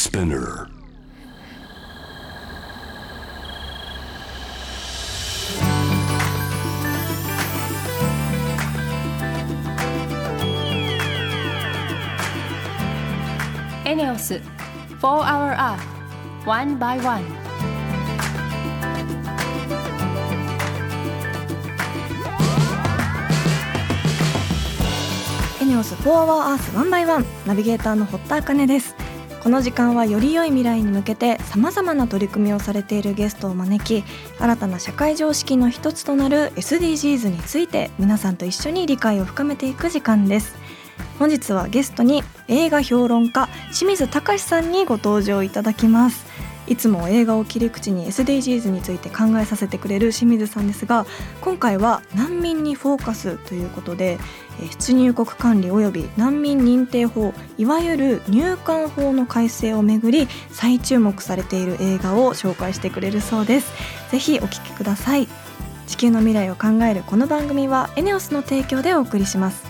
Spinner. ENEOS 4 Hour Earth One by One エネオス4 Hour Earth 1 by 1ナビゲーターの堀田茜ですこの時間はより良い未来に向けてさまざまな取り組みをされているゲストを招き新たな社会常識の一つとなる SDGs について皆さんと一緒に理解を深めていく時間です。本日はゲストに映画評論家清水隆さんにご登場いただきます。いつも映画を切り口に SDGs について考えさせてくれる清水さんですが今回は難民にフォーカスということで出入国管理及び難民認定法いわゆる入管法の改正をめぐり再注目されている映画を紹介してくれるそうです。ぜひお聞きください。地球の未来を考えるこの番組はエネオスの提供でお送りします。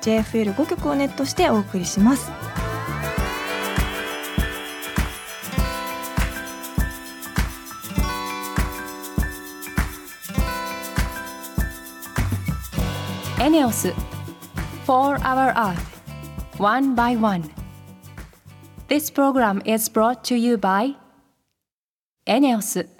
JFL5 曲をネットしてお送りしますエネオス4 Hour Earth One by One This program is brought to you by エネオス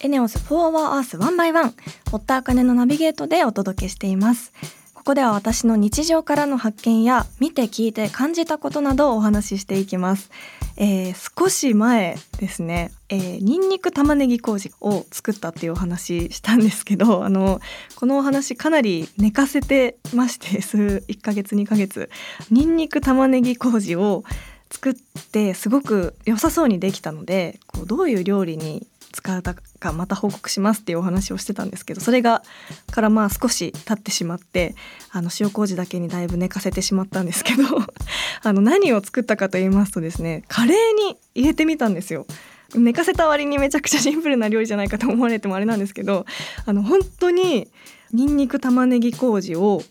エネオス4 Hour Earth 1 by 1堀田茜のナビゲートでお届けしています。ここでは私の日常からの発見や見て聞いて感じたことなどをお話ししていきます、えー少し前ですね、えー、ニンニク玉ねぎ麹を作ったっていうお話したんですけど あのこのお話かなり寝かせてまして 数1ヶ月2ヶ月ニンニク玉ねぎ麹を作ってすごく良さそうにできたのでこうどういう料理に使うたかまた報告しますっていうお話をしてたんですけどそれがからまあ少し経ってしまってあの塩麹だけにだいぶ寝かせてしまったんですけど あの何を作ったかと言いますとですねカレーに入れてみたんですよ。寝かせた割にめちゃくちゃシンプルな料理じゃないかと思われてもあれなんですけどあの本当にニンニク玉ねぎ麹を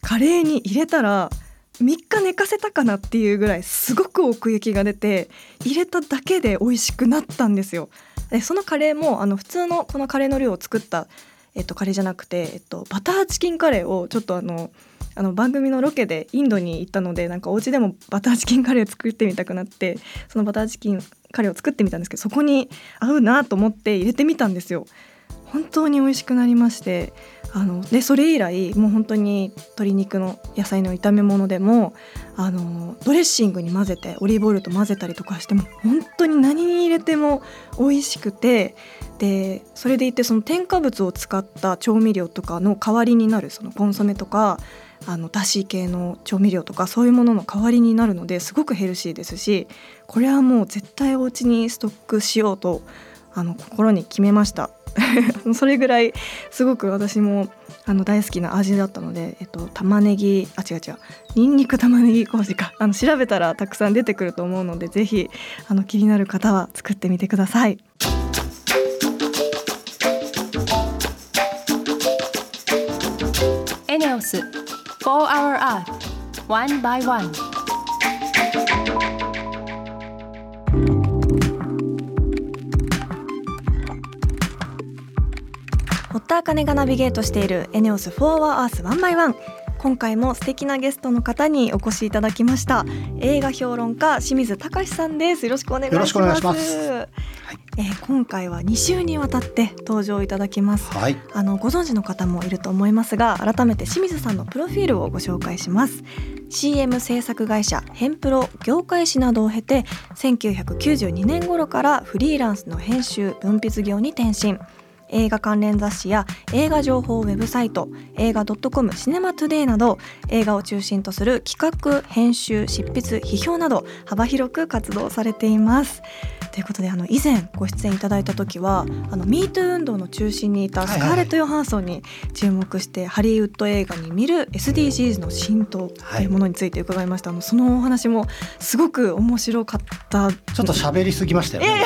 カレーに入れたら3日寝かせたかなっていうぐらいすごく奥行きが出て入れただけで美味しくなったんですよ。でそのカレーもあの普通のこのカレーの量を作った、えっと、カレーじゃなくて、えっと、バターチキンカレーをちょっとあのあの番組のロケでインドに行ったのでなんかお家でもバターチキンカレーを作ってみたくなってそのバターチキンカレーを作ってみたんですけどそこに合うなと思って入れてみたんですよ。本当に美味しくなりましてあのでそれ以来もう本当に鶏肉の野菜の炒め物でもあのドレッシングに混ぜてオリーブオイルと混ぜたりとかしても本当に何に入れても美味しくてでそれでいてその添加物を使った調味料とかの代わりになるそのコンソメとかあのだし系の調味料とかそういうものの代わりになるのですごくヘルシーですしこれはもう絶対お家にストックしようとあの心に決めました。それぐらいすごく私もあの大好きな味だったので、えっと、玉ねぎあ違う違うにんにく玉ねぎ麹か あの調べたらたくさん出てくると思うのでぜひあの気になる方は作ってみてください。エネオス4 Hour Earth One by 1田茜がナビゲートしているエネオス4 Hour Earth 1 by 1今回も素敵なゲストの方にお越しいただきました。映画評論家清水隆さんです。よろしくお願いします。よろしくお願いえー今回は2週にわたって登場いただきます。はい。あのご存知の方もいると思いますが改めて清水さんのプロフィールをご紹介します。CM 制作会社ヘンプロ業界誌などを経て1992年頃からフリーランスの編集分泌業に転身映画関連雑誌や映画情報ウェブサイト映画 .com シネマトゥデイなど映画を中心とする企画編集執筆批評など幅広く活動されています。ということであの以前ご出演いただいた時はあの MeToo 運動の中心にいたスカーレット・ヨハンソンに注目してハリウッド映画に見る SDGs の浸透というものについて伺いました、はい、あのそのお話もすごく面白かった。ちょっと喋りすぎましたよね。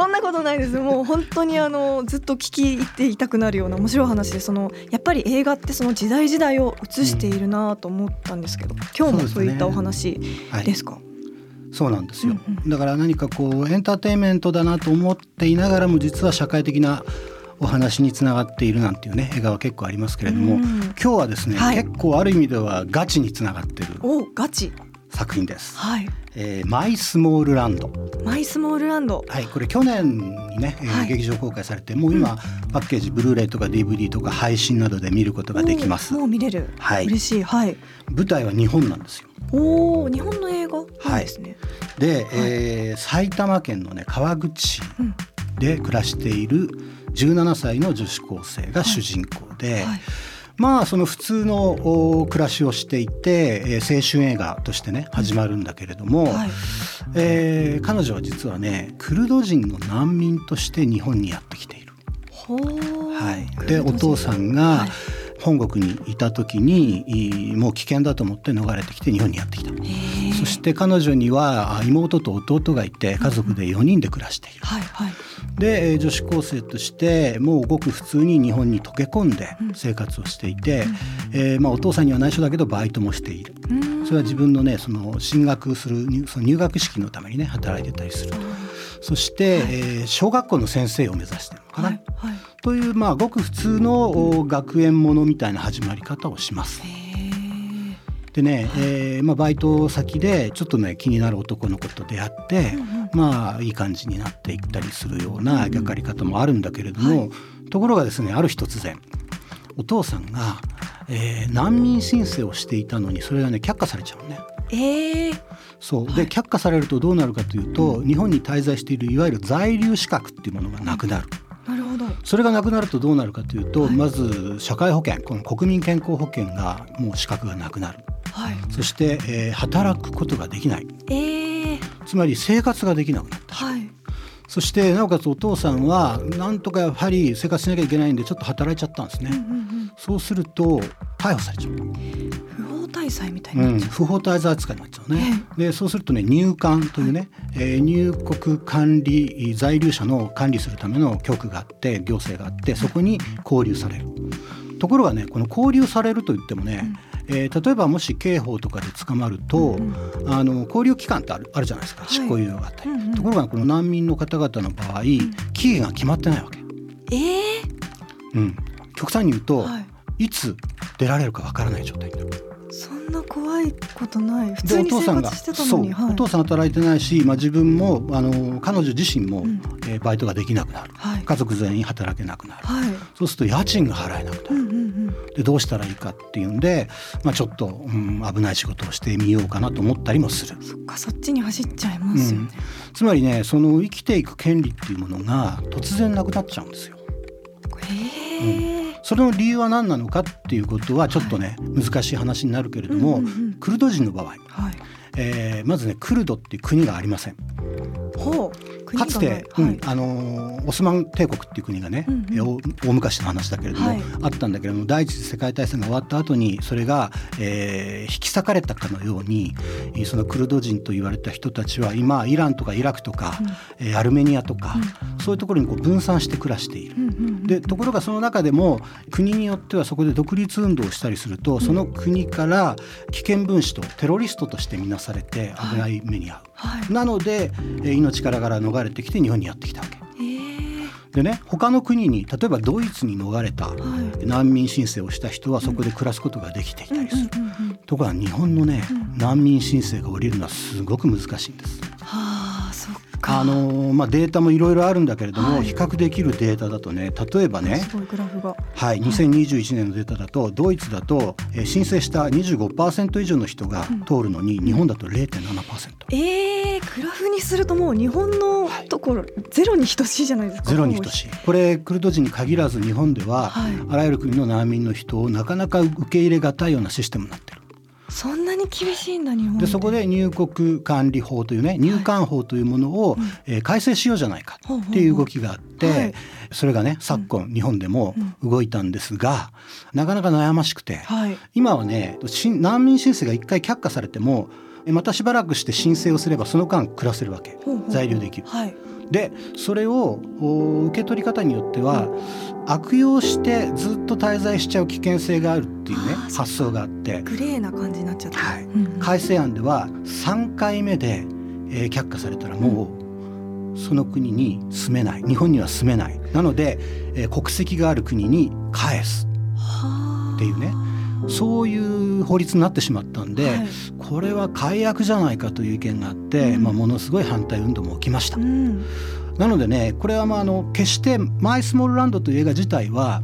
そんなことないです。もう本当にあのずっと聞き入っていたくなるような面白い話でそのやっぱり映画ってその時代時代を映しているなと思ったんですけど、うん、今日もそういったお話ですか、そうなんですよ、うんうん、だから何かこうエンターテインメントだなと思っていながらも実は社会的なお話につながっているなんていうね映画は結構ありますけれども、今日はですね、はい、結構ある意味ではガチにつながってる。おガチ作品です。はい。えー、マイスモールランド。マイスモールランド。はい、これ去年にね、えー、はい、劇場公開されて、もう今、うん、パッケージブルーレイとか DVD とか配信などで見ることができます。もう見れる。はい。嬉しい。はい。舞台は日本なんですよ。おお、日本の映画？はい。でね。で、はい、えー、埼玉県のね川口で暮らしている17歳の女子高生が主人公で。はいはいまあその普通の暮らしをしていて、えー、青春映画としてね始まるんだけれども、はい、えー、彼女は実はねクルド人の難民として日本にやってきている。はい、でお父さんが、本国にいた時にもう危険だと思って逃れてきて日本にやってきた。そして彼女には妹と弟がいて家族で4人で暮らしている、はいはい、で女子高生としてもうごく普通に日本に溶け込んで生活をしていて、うん、えー、まあ、お父さんには内緒だけどバイトもしている、それは自分のねその進学するその入学式のためにね働いてたりする。そして、はい、えー、小学校の先生を目指してるのかな、はいはい、というまあごく普通の学園ものみたいな始まり方をします。でね、はい、えー、まあ、バイト先でちょっとね気になる男の子と出会って、うんうん、まあいい感じになっていったりするような描かり方もあるんだけれども、うんはい、ところがですねある日突然お父さんが、えー、難民申請をしていたのにそれがね却下されちゃうね。えー、そう。で、却下されるとどうなるかというと、日本に滞在しているいわゆる在留資格っていうものがなくなる。なるほどそれがなくなるとどうなるかというと、はい、まず社会保険この国民健康保険がもう資格がなくなる、はい、そして、えー、働くことができない、えー、つまり生活ができなくなった、はい、そしてなおかつお父さんはなんとかやはり生活しなきゃいけないんでちょっと働いちゃったんですね、うんうんうん、そうすると逮捕されちゃう滞在みたいな、う。ん、不法滞在扱いになっちゃうね。でそうするとね入管というね、はい、えー、入国管理在留者の管理するための局があって行政があってそこに交留される。ところがねこの交留されると言ってもね、うん、えー、例えばもし刑法とかで捕まると、うん、あの交留期間ってあるあるじゃないですか、執行猶予があったり、うんうん、ところがこの難民の方々の場合、期限が決まってないわけ。えー。うん、極端に言うと、はい、いつ出られるかわからない状態になる。そんな怖いことない。普通に生活してたのに、はい、お父さん働いてないし、まあ、自分もあの彼女自身も、うん、えー、バイトができなくなる、はい、家族全員働けなくなる、はい、そうすると家賃が払えなくなる、うんうんうん、でどうしたらいいかっていうんで、まあ、ちょっと、うん、危ない仕事をしてみようかなと思ったりもする。そっかそっちに走っちゃいますよね、うん、つまりねその生きていく権利っていうものが突然なくなっちゃうんですよ。へえ、うんそれの理由は何なのかっていうことはちょっとね、はい、難しい話になるけれども、うんうんうん、クルド人の場合、はい。えー、まずねクルドっていう国がありません。ほうかつて、はい、うん、あのオスマン帝国っていう国がね、うんうん、大昔の話だけれども、はい、あったんだけれども第一次世界大戦が終わった後にそれが、えー、引き裂かれたかのようにそのクルド人と言われた人たちは今イランとかイラクとか、うん、アルメニアとか、うん、そういうところにこう分散して暮らしている。うんうんうん、でところがその中でも国によってはそこで独立運動をしたりすると、その国から危険分子とテロリストとして見なされて危ない目に遭う。はい、なので命からがら逃れてきて日本にやってきたわけ。でね他の国に例えばドイツに逃れた難民申請をした人はそこで暮らすことができていたりする。ところが日本のね、難民申請が降りるのはすごく難しいんです。はああのまあ、データもいろいろあるんだけれども、はい、比較できるデータだとね例えばねはい、2021年のデータだとドイツだと、えー、申請した25%以上の人が通るのに、うん、日本だと0.7%。えー、グラフにするともう日本のところ、はい、ゼロに等しいじゃないですかゼロに等しい。これクルド人に限らず日本では、はい、あらゆる国の難民の人をなかなか受け入れがたいようなシステムになってる。そんなに厳しいんだ日本で。そこで入国管理法というね入管法というものを、はい、えー、改正しようじゃないかっていう動きがあって、はい、それがね昨今、日本でも動いたんですが、なかなか悩ましくて、はい、今はね難民申請が一回却下されてもまたしばらくして申請をすればその間暮らせるわけ。在留できる。はいでそれを受け取り方によっては悪用してずっと滞在しちゃう危険性があるっていうね発想があって。グレーな感じになっちゃった、はい。改正案では3回目で、えー、却下されたらもう、その国に住めない。日本には住めない。なので、えー、国籍がある国に返す。っていうねそういう法律になってしまったんで、はい、これは改悪じゃないかという意見があって、うん、まあ、ものすごい反対運動も起きました。うん、なのでねこれはまああの決して「マイ・スモールランド」という映画自体は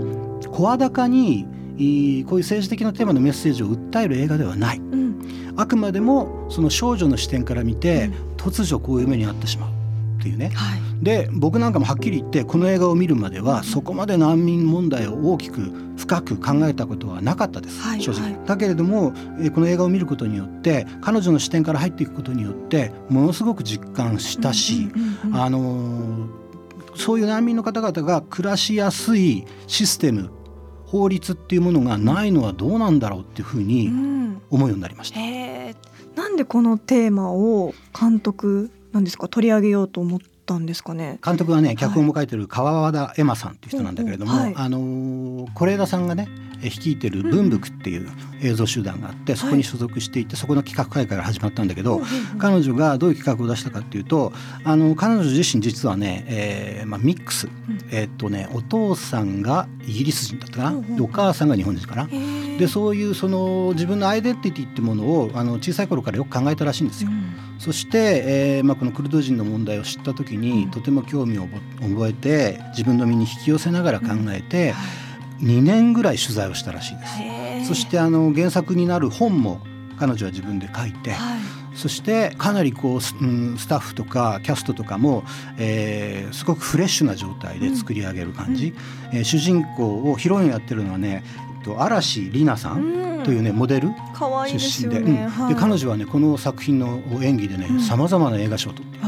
声高にこういう政治的なテーマのメッセージを訴える映画ではない、うん、あくまでもその少女の視点から見て、突如こういう目に遭ってしまうっていうね、はい、で僕なんかもはっきり言ってこの映画を見るまではそこまで難民問題を大きく深く考えたことはなかったです、はい、正直、はい、だけれどもこの映画を見ることによって彼女の視点から入っていくことによってものすごく実感したし、あのそういう難民の方々が暮らしやすいシステム法律っていうものがないのはどうなんだろうっていうふうに思うようになりました。うん、なんでこのテーマを監督なんですか？取り上げようと思ったんですかね。監督はね脚本も書いてる川和田エマさんっていう人なんだけれども、はい、あの是枝さんがね率いてる文福っていう映像集団があって、そこに所属していて、そこの企画会議から始まったんだけど、彼女がどういう企画を出したかっていうとあの彼女自身実はね、えーまあ、ミックス、えー、っとねお父さんがイギリス人だったかな、お母さんが日本人かな？でそういうその自分のアイデンティティっていうものをあの小さい頃からよく考えたらしいんですよ。そして、えーまあ、このクルド人の問題を知った時に、とても興味を覚えて自分の身に引き寄せながら考えて、2年ぐらい取材をしたらしいです。そしてあの原作になる本も彼女は自分で書いて、はい、そしてかなりこう、うん、スタッフとかキャストとかも、えー、すごくフレッシュな状態で作り上げる感じ、うん、えー、主人公をヒロインやってるのはね嵐里奈さんというね、モデル出身で、で彼女はねこの作品の演技でねさまざまな映画賞を取って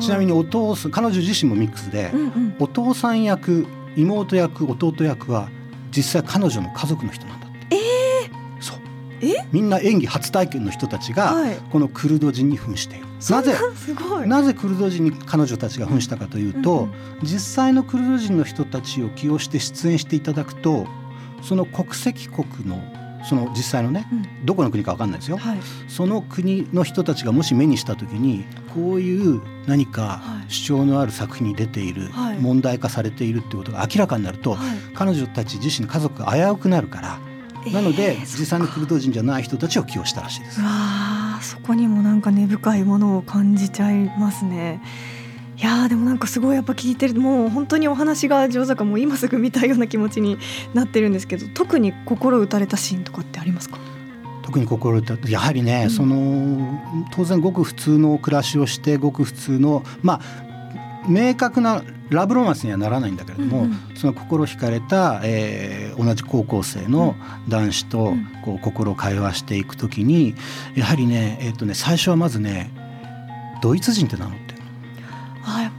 ちなみにお父さん彼女自身もミックスで、お父さん役妹役弟役は実際彼女の家族の人なんだって。えー、そう。え？みんな演技初体験の人たちがこのクルド人に扮している。なぜなぜクルド人に彼女たちが扮したかというと、うんうん、実際のクルド人の人たちを起用して出演していただくとその国籍国のその実際のね、うん、どこの国か分かんないですよ、はい、その国の人たちがもし目にした時にこういう何か主張のある作品に出ている、はい、問題化されているってことが明らかになると、はい、彼女たち自身の家族が危うくなるから、えー、なので実際のクルド人じゃない人たちを起用したらしいです。わそこにもなんか根深いものを感じちゃいますね。いやでもなんかすごいやっぱ聞いてるもう本当にお話が上手だからもう今すぐ見たいような気持ちになってるんですけど特に心打たれたシーンとかってありますか？特に心打たやはりね、うん、その当然ごく普通の暮らしをしてごく普通のまあ明確なラブロマンスにはならないんだけれども、うんうん、その心惹かれた、えー、同じ高校生の男子とこう心を会話していくときにやはりね,、えーとね最初はまずねドイツ人って名乗って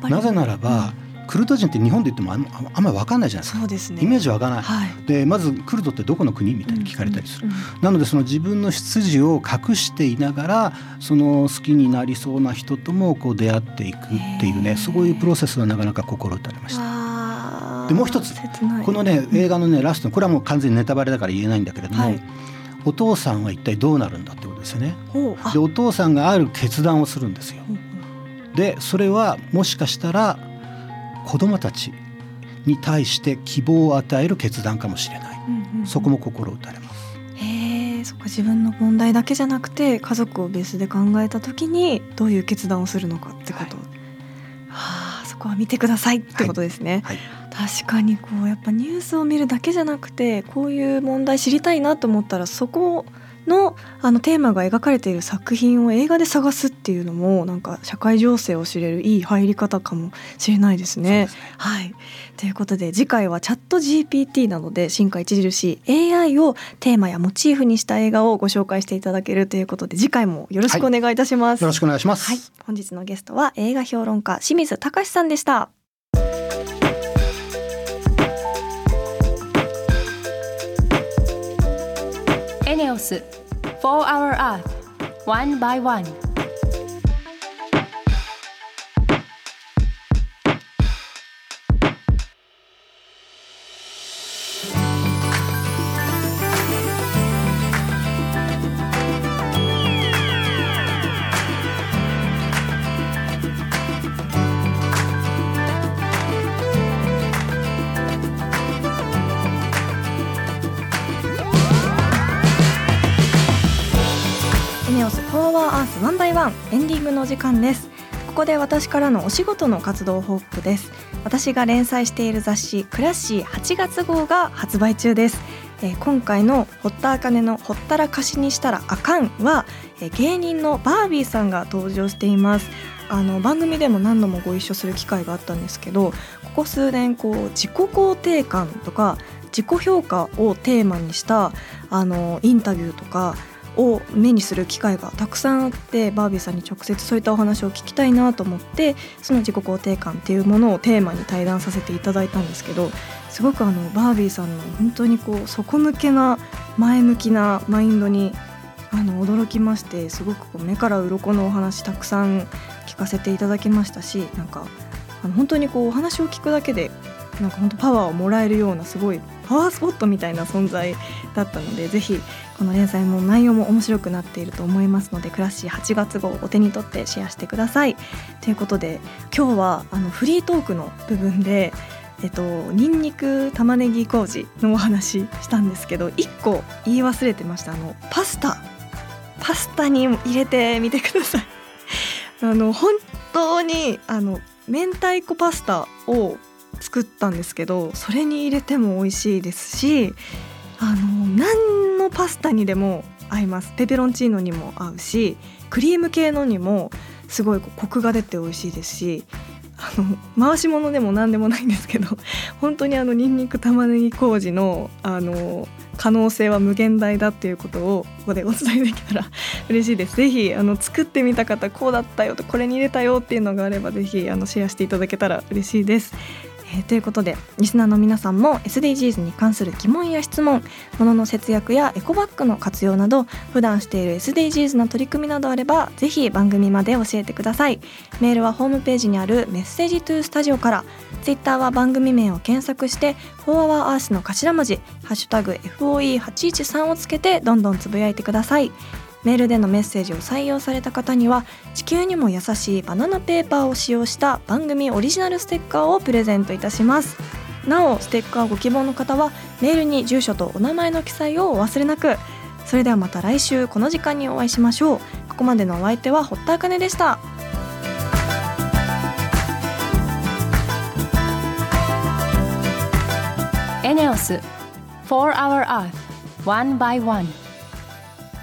なぜならば、うん、クルド人って日本で言ってもあんあんまり分かんないじゃないですか。そうです、ね、イメージ湧かない、はい、でまずクルドってどこの国みたいに聞かれたりする、うんうん、なのでその自分の出自を隠していながらその好きになりそうな人ともこう出会っていくっていうねそういうプロセスはなかなか心打たれました。でもう一つこのね映画のねラストこれはもう完全にネタバレだから言えないんだけれども、はい、お父さんは一体どうなるんだってことですよね。でお父さんがある決断をするんですよ。でそれはもしかしたら子どもたちに対して希望を与える決断かもしれない、うんうん、そこも心打たれます。へえそこ自分の問題だけじゃなくて家族をベースで考えた時にどういう決断をするのかってこと、はい、こは見てくださいってことですね。はい。確かにこうやっぱニュースを見るだけじゃなくてこういう問題知りたいなと思ったらそこのあのテーマが描かれている作品を映画で探すっていうのもなんか社会情勢を知れるいい入り方かもしれないですね。すねはい、ということで次回はチャット GPT などで進化著しい AI をテーマやモチーフにした映画をご紹介していただけるということで次回もよろしくお願いいたします。よろしくお願いします。はい、本日のゲストは映画評論家清水隆さんでした。エネオス4 Hour Earth One by One ーアースワンバイワンエンディングの時間です。ここで私からのお仕事の活動報告です。私が連載している雑誌クラッシー8月号が発売中です、えー今回の堀田茜のほったらかしにしたらあかんは、えー芸人のバービーさんが登場しています。あの番組でも何度もご一緒する機会があったんですけどここ数年こう自己肯定感とか自己評価をテーマにしたあのインタビューとかを目にする機会がたくさんあってバービーさんに直接そういったお話を聞きたいなと思ってその自己肯定感っていうものをテーマに対談させていただいたんですけどすごくあのバービーさんの本当にこう底抜けな前向きなマインドにあの驚きましてすごくこう目から鱗のお話たくさん聞かせていただきましたしなんかあの本当にこうお話を聞くだけでなんか本当パワーをもらえるようなすごいパワースポットみたいな存在だったのでぜひこの連載も内容も面白くなっていると思いますのでクラッシー8月号をお手に取ってシェアしてください。ということで今日はあのフリートークの部分でえっと、ニンニク玉ねぎ麹のお話したんですけど1個言い忘れてました。あのパスタ。パスタに入れてみてください。あの本当にあの明太子パスタを作ったんですけどそれに入れても美味しいですしあの何のパスタにでも合いますペペロンチーノにも合うしクリーム系のにもすごいコクが出て美味しいですしあの回し物でも何でもないんですけど 本当にあのニンニク玉ねぎ麹のあの可能性は無限大だっていうことをここでお伝えできたら 嬉しいです。ぜひあの作ってみた方こうだったよとこれに入れたよっていうのがあればぜひあのシェアしていただけたら嬉しいです。えーということでリスナーの皆さんも SDGs に関する疑問や質問物の節約やエコバッグの活用など普段している SDGs の取り組みなどあればぜひ番組まで教えてください。メールはホームページにある Message to Studio からツイッターは番組名を検索して「フォーアワーアースの頭文字「#FOE813」をつけてどんどんつぶやいてください。メールでのメッセージを採用された方には地球にも優しいバナナペーパーを使用した番組オリジナルステッカーをプレゼントいたします。なおステッカーご希望の方はメールに住所とお名前の記載をお忘れなく。それではまた来週この時間にお会いしましょう。ここまでのお相手は堀田茜でした。エネオス4 Hour Earth One by One.